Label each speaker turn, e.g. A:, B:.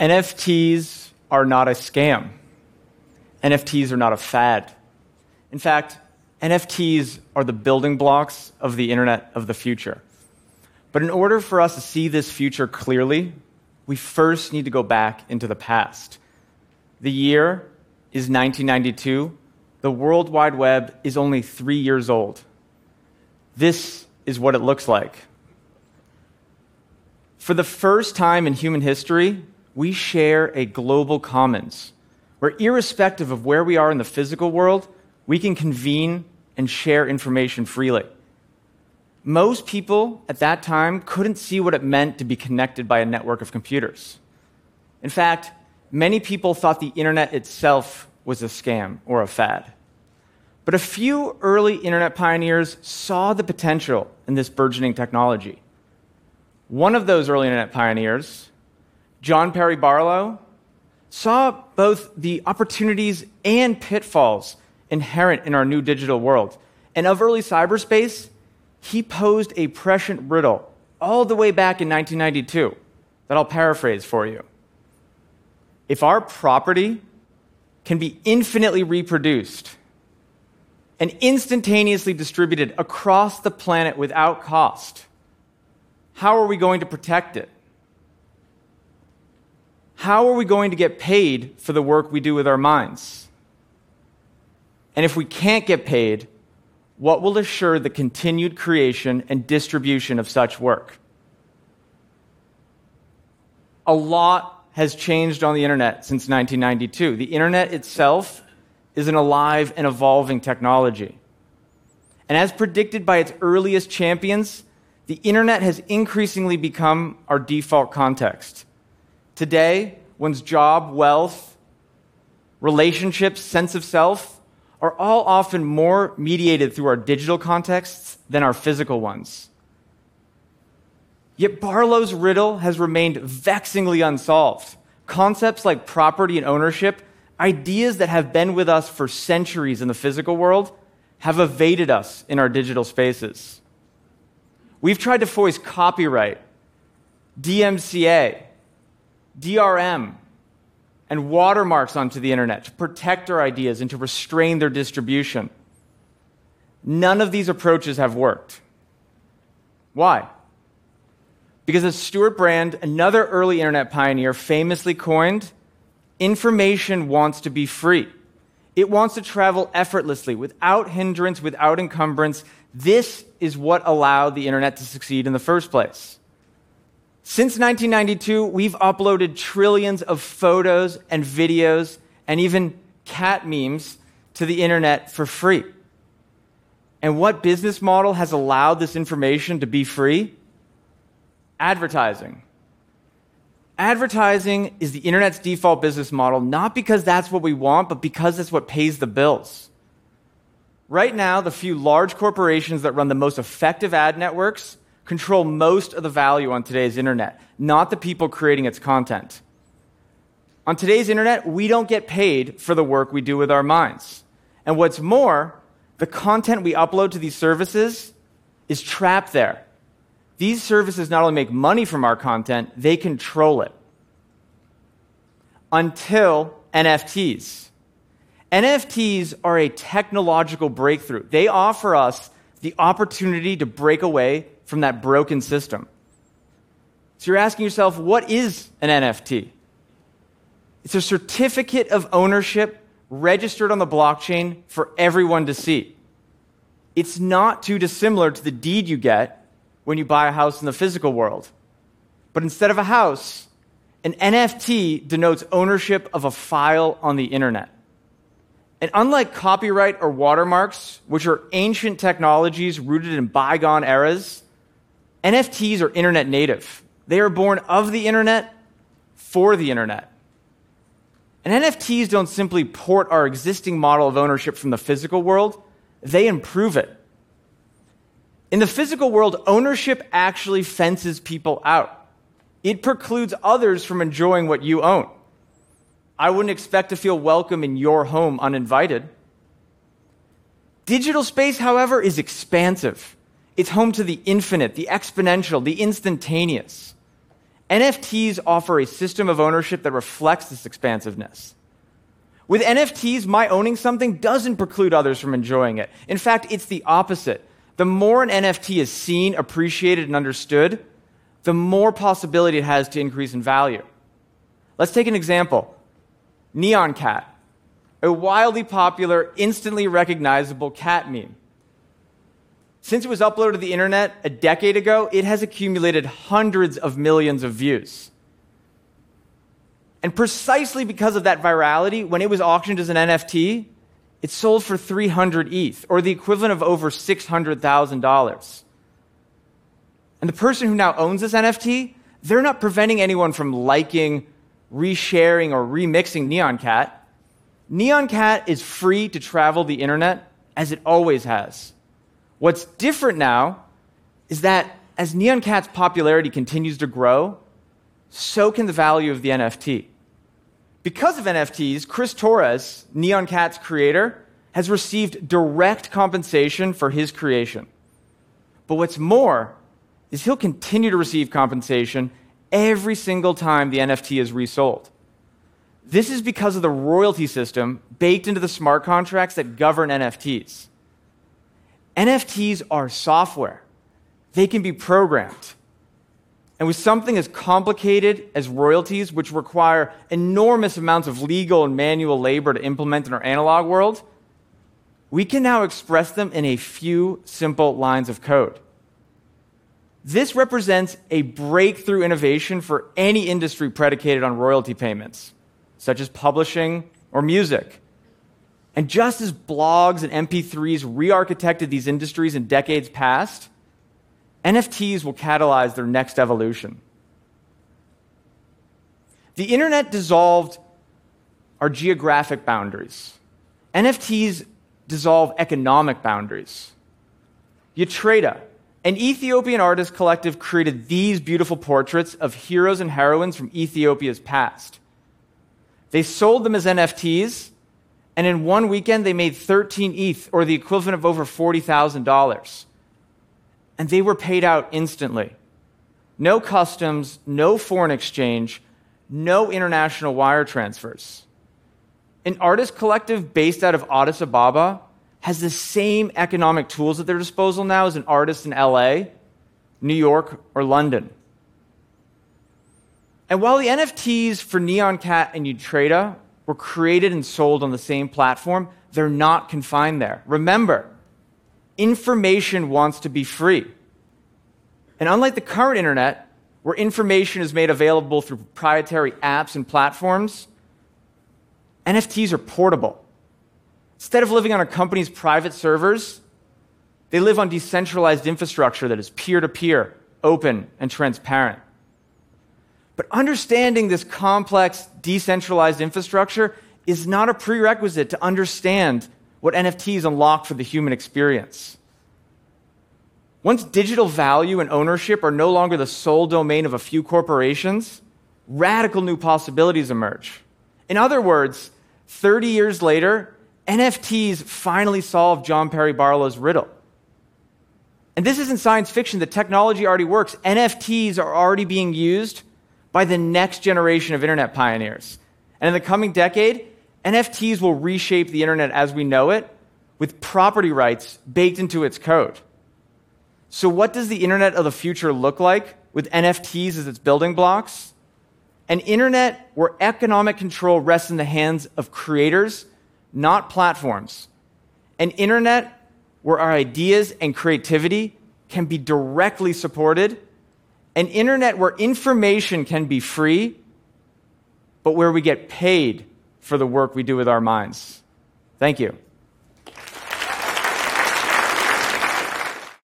A: NFTs are not a scam. NFTs are not a fad. In fact, NFTs are the building blocks of the internet of the future. But in order for us to see this future clearly, we first need to go back into the past. The year is 1992. The World Wide Web is only three years old. This is what it looks like. For the first time in human history, we share a global commons where, irrespective of where we are in the physical world, we can convene and share information freely. Most people at that time couldn't see what it meant to be connected by a network of computers. In fact, many people thought the internet itself was a scam or a fad. But a few early internet pioneers saw the potential in this burgeoning technology. One of those early internet pioneers, John Perry Barlow, saw both the opportunities and pitfalls inherent in our new digital world. And of early cyberspace, he posed a prescient riddle all the way back in 1992 that I'll paraphrase for you. If our property can be infinitely reproduced and instantaneously distributed across the planet without cost, how are we going to protect it? How are we going to get paid for the work we do with our minds? And if we can't get paid, what will assure the continued creation and distribution of such work? A lot has changed on the internet since 1992. The internet itself is an alive and evolving technology. And as predicted by its earliest champions, the internet has increasingly become our default context. Today, one's job, wealth, relationships, sense of self are all often more mediated through our digital contexts than our physical ones. Yet Barlow's riddle has remained vexingly unsolved. Concepts like property and ownership, ideas that have been with us for centuries in the physical world, have evaded us in our digital spaces. We've tried to voice copyright, DMCA, DRM, and watermarks onto the internet to protect our ideas and to restrain their distribution. None of these approaches have worked. Why? Because as Stewart Brand, another early internet pioneer, famously coined, information wants to be free. It wants to travel effortlessly, without hindrance, without encumbrance. This is what allowed the internet to succeed in the first place. Since 1992, we've uploaded trillions of photos and videos and even cat memes to the internet for free. And what business model has allowed this information to be free? Advertising. Advertising is the internet's default business model, not because that's what we want, but because it's what pays the bills. Right now, the few large corporations that run the most effective ad networks control most of the value on today's internet, not the people creating its content. On today's internet, we don't get paid for the work we do with our minds. And what's more, the content we upload to these services is trapped there. These services not only make money from our content, they control it. Until NFTs. NFTs are a technological breakthrough. They offer us the opportunity to break away from that broken system. So you're asking yourself, what is an NFT? It's a certificate of ownership registered on the blockchain for everyone to see. It's not too dissimilar to the deed you get when you buy a house in the physical world. But instead of a house, an NFT denotes ownership of a file on the internet. And unlike copyright or watermarks, which are ancient technologies rooted in bygone eras, NFTs are internet native. They are born of the internet for the internet. And NFTs don't simply port our existing model of ownership from the physical world, they improve it. In the physical world, ownership actually fences people out. It precludes others from enjoying what you own. I wouldn't expect to feel welcome in your home uninvited. Digital space, however, is expansive. It's home to the infinite, the exponential, the instantaneous. NFTs offer a system of ownership that reflects this expansiveness. With NFTs, my owning something doesn't preclude others from enjoying it. In fact, it's the opposite. The more an NFT is seen, appreciated, and understood, the more possibility it has to increase in value. Let's take an example Nyan Cat, a wildly popular, instantly recognizable cat meme. Since it was uploaded to the internet a decade ago, it has accumulated hundreds of millions of views. And precisely because of that virality, when it was auctioned as an NFT, it sold for 300 ETH, or the equivalent of over $600,000. And the person who now owns this NFT, they're not preventing anyone from liking, resharing, or remixing Nyan Cat. Nyan Cat is free to travel the internet as it always has. What's different now is that as Nyan Cat's popularity continues to grow, so can the value of the NFT. Because of NFTs, Chris Torres, Nyan Cat's creator, has received direct compensation for his creation. But what's more is he'll continue to receive compensation every single time the NFT is resold. This is because of the royalty system baked into the smart contracts that govern NFTs. NFTs are software, they can be programmed. And with something as complicated as royalties, which require enormous amounts of legal and manual labor to implement in our analog world, we can now express them in a few simple lines of code. This represents a breakthrough innovation for any industry predicated on royalty payments, such as publishing or music. And just as blogs and MP3s re architected these industries in decades past, NFTs will catalyze their next evolution. The internet dissolved our geographic boundaries. NFTs dissolve economic boundaries. Yatreda, an Ethiopian artist collective, created these beautiful portraits of heroes and heroines from Ethiopia's past. They sold them as NFTs, and in one weekend they made 13 ETH, or the equivalent of over $40,000 and they were paid out instantly. No customs, no foreign exchange, no international wire transfers. An artist collective based out of Addis Ababa has the same economic tools at their disposal now as an artist in LA, New York, or London. And while the NFTs for Nyan Cat and Yatreda were created and sold on the same platform, they're not confined there. Remember, information wants to be free. And unlike the current internet, where information is made available through proprietary apps and platforms, NFTs are portable. Instead of living on a company's private servers, they live on decentralized infrastructure that is peer to peer, open, and transparent. But understanding this complex, decentralized infrastructure is not a prerequisite to understand what NFTs unlock for the human experience. Once digital value and ownership are no longer the sole domain of a few corporations, radical new possibilities emerge. In other words, 30 years later, NFTs finally solved John Perry Barlow's riddle. And this isn't science fiction, the technology already works. NFTs are already being used by the next generation of internet pioneers. And in the coming decade, NFTs will reshape the internet as we know it with property rights baked into its code. So, what does the internet of the future look like with NFTs as its building blocks? An internet where economic control rests in the hands of creators, not platforms. An internet where our ideas and creativity can be directly supported. An internet where information can be free, but where we get paid for the work we do with our minds. Thank you.